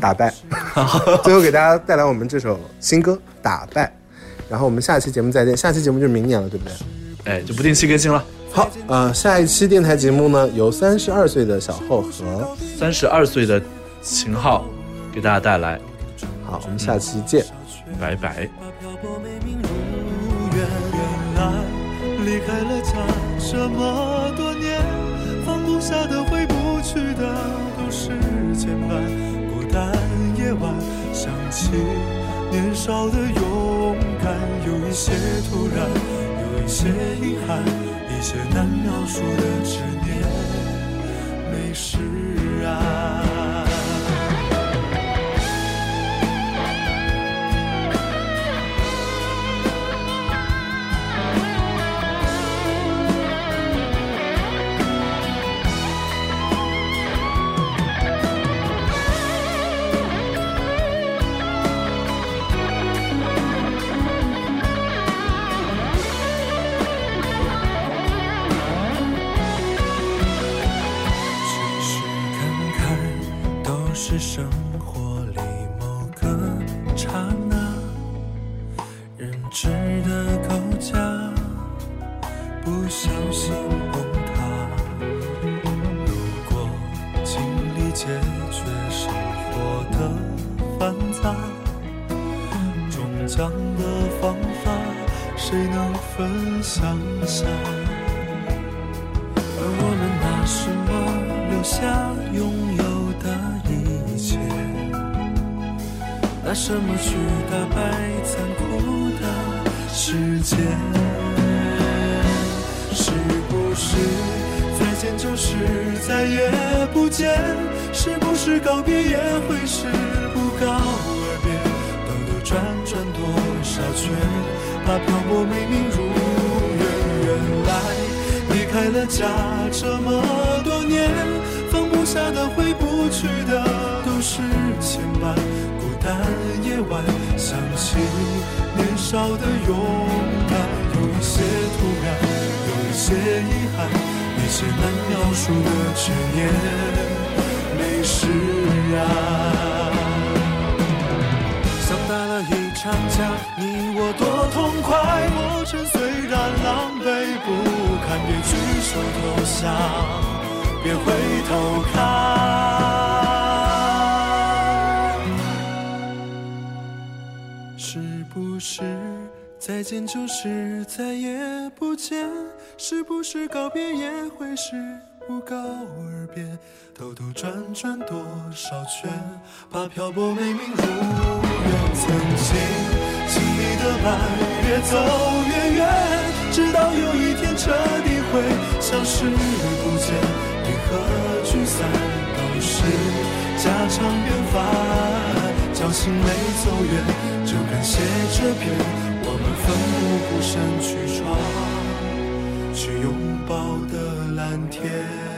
Speaker 3: 打败。(laughs) 最后给大家带来我们这首新歌《打败》，然后我们下期节目再见。下期节目就是明年了，对不对？
Speaker 4: 哎，就不定期更新了。
Speaker 3: 好，呃，下一期电台节目呢，由三十二岁的小厚和
Speaker 4: 三十二岁的秦昊给大家带来，
Speaker 3: 好，我们下期见。
Speaker 4: 拜拜。
Speaker 2: 漂泊美名如愿，原来离开了家这么多年，放不下的、回不去的都是牵绊。孤单夜晚，想起年少的勇敢，有一些突然，有一些遗憾，一些难描述的执念，没释然。都少的勇敢，有一些突然，有一些遗憾，一些难描述的执念，没释然。像打了一场架，你我多痛快。过程虽然狼狈不堪，别举手投降，别回头看。是再见就是再也不见？是不是告别也会是不告而别？兜兜转转多少圈，把漂泊美名如愿。曾经经历的爱越走越远，直到有一天彻底会消失不见。离合聚散都是家常便饭，心没走远，就感谢这片我们奋不顾身去闯、去拥抱的蓝天。